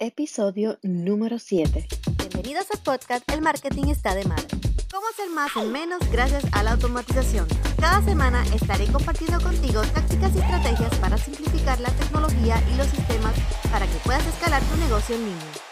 episodio número 7. Bienvenidos al podcast El Marketing está de madre. ¿Cómo hacer más en menos gracias a la automatización? Cada semana estaré compartiendo contigo tácticas y estrategias para simplificar la tecnología y los sistemas para que puedas escalar tu negocio en línea.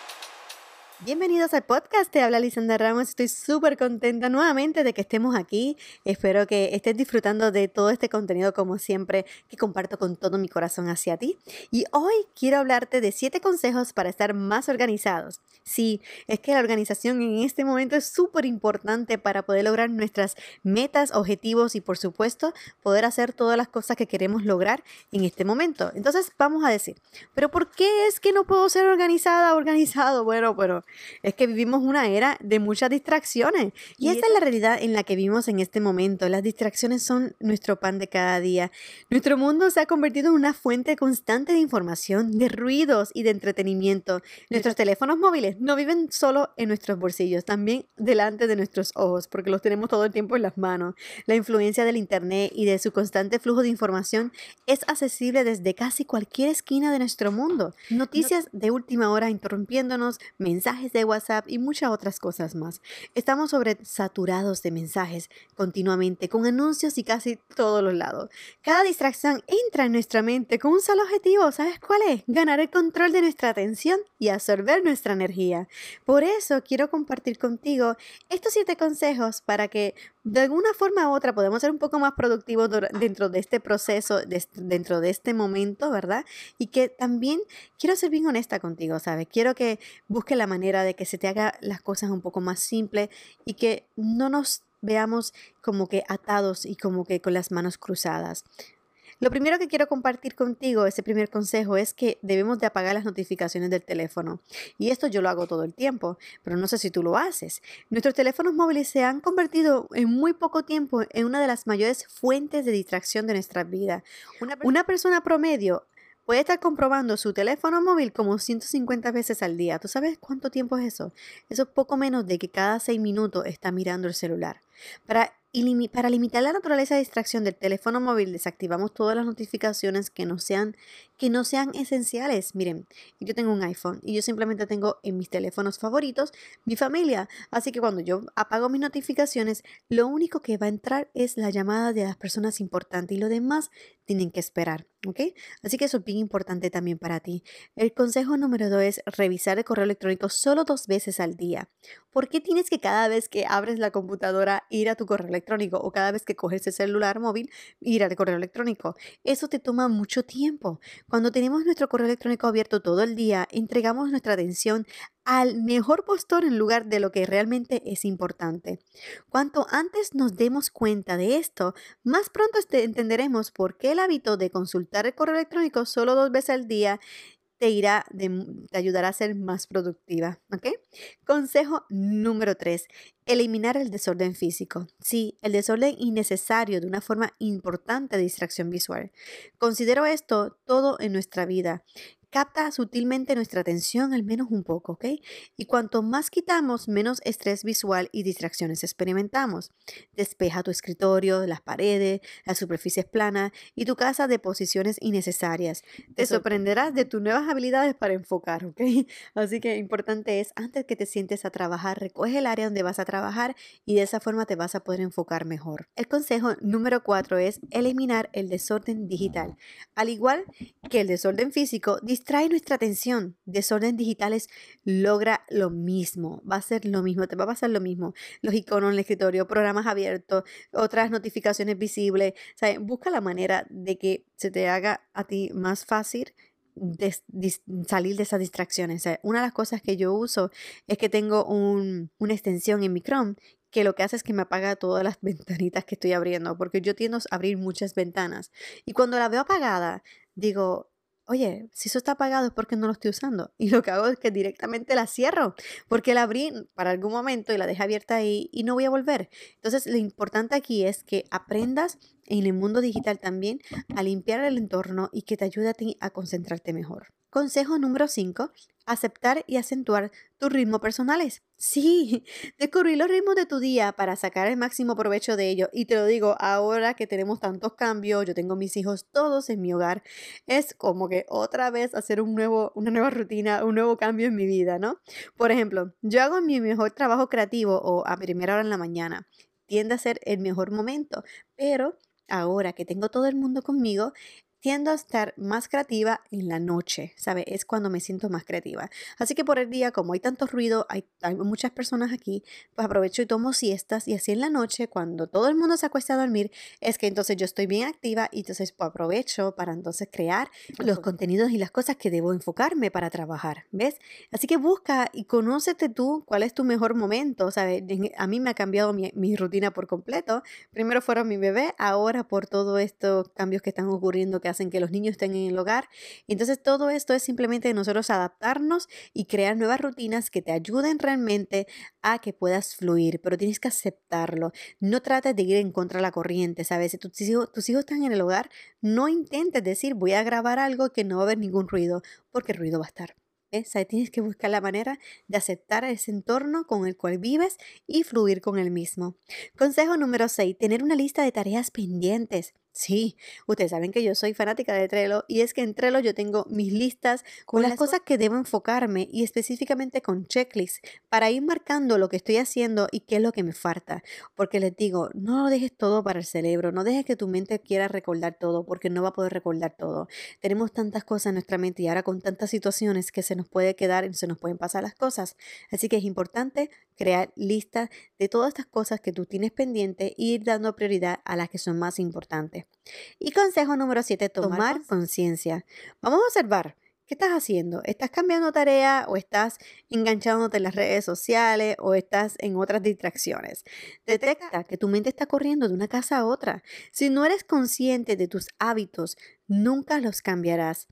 Bienvenidos al podcast, te habla Lisandra Ramos, estoy súper contenta nuevamente de que estemos aquí, espero que estés disfrutando de todo este contenido como siempre que comparto con todo mi corazón hacia ti y hoy quiero hablarte de 7 consejos para estar más organizados. Sí, es que la organización en este momento es súper importante para poder lograr nuestras metas, objetivos y por supuesto poder hacer todas las cosas que queremos lograr en este momento. Entonces vamos a decir, pero ¿por qué es que no puedo ser organizada, organizado? Bueno, pero es que vivimos una era de muchas distracciones. Y, esta es la realidad en la que vivimos en este momento. Las distracciones son nuestro pan de cada día. Nuestro mundo se ha convertido en una fuente constante de información, de ruidos y de entretenimiento. Nuestros teléfonos móviles no viven solo en nuestros bolsillos, también delante de nuestros ojos, porque los tenemos todo el tiempo en las manos. La influencia del Internet y de su constante flujo de información es accesible desde casi cualquier esquina de nuestro mundo. Noticias de última hora interrumpiéndonos, mensajes de WhatsApp y muchas otras cosas más. Estamos sobresaturados de mensajes continuamente, con anuncios y casi todos los lados. Cada distracción entra en nuestra mente con un solo objetivo, ¿sabes cuál es? Ganar el control de nuestra atención y absorber nuestra energía. Por eso quiero compartir contigo estos siete consejos para que de alguna forma u otra podamos ser un poco más productivos dentro de este proceso, dentro de este momento, ¿verdad? Y que también quiero ser bien honesta contigo, ¿sabes? Quiero que busque la manera de que se te haga las cosas un poco más simples y que no nos veamos como que atados y como que con las manos cruzadas. Lo primero que quiero compartir contigo, ese primer consejo, es que debemos de apagar las notificaciones del teléfono. Y esto yo lo hago todo el tiempo, pero no sé si tú lo haces. Nuestros teléfonos móviles se han convertido en muy poco tiempo en una de las mayores fuentes de distracción de nuestra vida. Una, una persona promedio puede estar comprobando su teléfono móvil como 150 veces al día. ¿Tú sabes cuánto tiempo es eso? Eso es poco menos de que cada 6 minutos está mirando el celular. Para y para limitar la naturaleza de distracción del teléfono móvil, desactivamos todas las notificaciones que no sean, que no sean esenciales. Miren, yo tengo un iPhone y yo simplemente tengo en mis teléfonos favoritos mi familia. Así que cuando yo apago mis notificaciones, lo único que va a entrar es la llamada de las personas importantes y lo demás tienen que esperar. ¿Ok? Así que eso es bien importante también para ti. El consejo número dos es revisar el correo electrónico solo dos veces al día. ¿Por qué tienes que cada vez que abres la computadora ir a tu correo electrónico o cada vez que coges el celular móvil ir al correo electrónico? Eso te toma mucho tiempo. Cuando tenemos nuestro correo electrónico abierto todo el día, entregamos nuestra atención al mejor postor en lugar de lo que realmente es importante. Cuanto antes nos demos cuenta de esto, más pronto este, entenderemos por qué el hábito de consultar el correo electrónico solo dos veces al día te irá te ayudará a ser más productiva. Consejo número 3, eliminar el desorden físico. Sí, el desorden innecesario de una forma importante de distracción visual. Considero esto todo en nuestra vida capta sutilmente nuestra atención al menos un poco, ¿ok? Y cuanto más quitamos, menos estrés visual y distracciones experimentamos. Despeja tu escritorio, las paredes, las superficies planas y tu casa de posiciones innecesarias. Te sorprenderás de tus nuevas habilidades para enfocar, ¿ok? Así que importante es, antes que te sientes a trabajar, recoge el área donde vas a trabajar y de esa forma te vas a poder enfocar mejor. El consejo número cuatro es eliminar el desorden digital. Al igual que el desorden físico, distrae nuestra atención. Desorden digitales logra lo mismo, va a ser lo mismo, te va a pasar lo mismo. Los iconos en el escritorio, programas abiertos, otras notificaciones visibles. busca la manera de que se te haga a ti más fácil salir de esas distracciones. una de las cosas que yo uso es que tengo una extensión en mi Chrome que lo que hace es que me apaga todas las ventanitas que estoy abriendo, porque yo tiendo a abrir muchas ventanas. Y cuando la veo apagada, digo, oye, si eso está apagado es porque no lo estoy usando. Y lo que hago es que directamente la cierro, porque la abrí para algún momento y la dejé abierta ahí y no voy a volver. Entonces, lo importante aquí es que aprendas en el mundo digital también a limpiar el entorno y que te ayude a concentrarte mejor. Consejo número 5. Aceptar y acentuar tus ritmos personales. Sí, descubrir los ritmos de tu día para sacar el máximo provecho de ellos. Y te lo digo, ahora que tenemos tantos cambios, yo tengo mis hijos todos en mi hogar, es como que otra vez hacer un nuevo, una nueva rutina, un nuevo cambio en mi vida, ¿no? Por ejemplo, yo hago mi mejor trabajo creativo o a primera hora en la mañana. Tiende a ser el mejor momento, pero ahora que tengo todo el mundo conmigo, tiendo a estar más creativa en la noche, ¿sabe? Es cuando me siento más creativa. Así que por el día, como hay tanto ruido, hay, muchas personas aquí, pues aprovecho y tomo siestas y así en la noche, cuando todo el mundo se acuesta a dormir, es que entonces yo estoy bien activa y entonces pues, aprovecho para entonces crear los contenidos y las cosas que debo enfocarme para trabajar, ¿ves? Así que busca y conócete tú cuál es tu mejor momento, ¿sabes? A mí me ha cambiado mi, mi rutina por completo. Primero fueron mi bebé, ahora por todos estos cambios que están ocurriendo que hacen que los niños estén en el hogar. Entonces todo esto es simplemente nosotros adaptarnos y crear nuevas rutinas que te ayuden realmente a que puedas fluir, pero tienes que aceptarlo. No trates de ir en contra de la corriente, ¿sabes? Si tus hijos, tus hijos están en el hogar, no intentes decir voy a grabar algo que no va a haber ningún ruido, porque el ruido va a estar. Tienes que buscar la manera de aceptar ese entorno con el cual vives y fluir con el mismo. Consejo número 6. Tener una lista de tareas pendientes. Sí, ustedes saben que yo soy fanática de Trello y es que en Trello yo tengo mis listas con las cosas que debo enfocarme y específicamente con checklists para ir marcando lo que estoy haciendo y qué es lo que me falta. Porque les digo, no lo dejes todo para el cerebro, no dejes que tu mente quiera recordar todo porque no va a poder recordar todo. Tenemos tantas cosas en nuestra mente y ahora con tantas situaciones que se nos puede quedar y se nos pueden pasar las cosas. Así que es importante crear listas de todas estas cosas que tú tienes pendiente e ir dando prioridad a las que son más importantes. Y consejo número 7, tomar conciencia. Vamos a observar. ¿Qué estás haciendo? ¿Estás cambiando tarea o estás enganchándote en las redes sociales o estás en otras distracciones? Detecta que tu mente está corriendo de una casa a otra. Si no eres consciente de tus hábitos, nunca los cambiarás.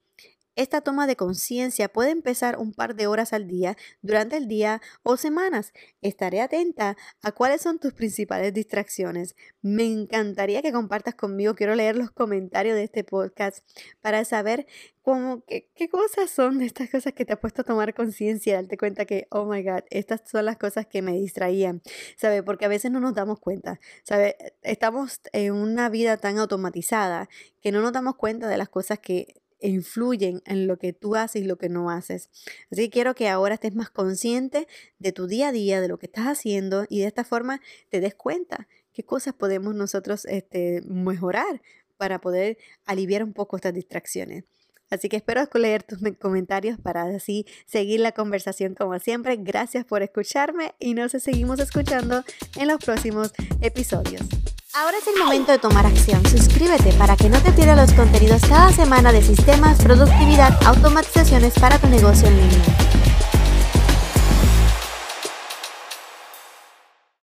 Esta toma de conciencia puede empezar un par de horas al día durante el día o semanas. Estaré atenta a cuáles son tus principales distracciones. Me encantaría que compartas conmigo. Quiero leer los comentarios de este podcast para saber cómo, qué, qué cosas son de estas cosas que te ha puesto a tomar conciencia darte cuenta que, oh my God, estas son las cosas que me distraían. ¿Sabe? Porque a veces no nos damos cuenta. ¿Sabe? Estamos en una vida tan automatizada que no nos damos cuenta de las cosas que influyen en lo que tú haces y lo que no haces. Así que quiero que ahora estés más consciente de tu día a día, de lo que estás haciendo y de esta forma te des cuenta qué cosas podemos nosotros este, mejorar para poder aliviar un poco estas distracciones. Así que espero leer tus comentarios para así seguir la conversación como siempre. Gracias por escucharme y nos seguimos escuchando en los próximos episodios. Ahora es el momento de tomar acción. Suscríbete para que no te pierdas los contenidos cada semana de sistemas, productividad, automatizaciones para tu negocio en línea.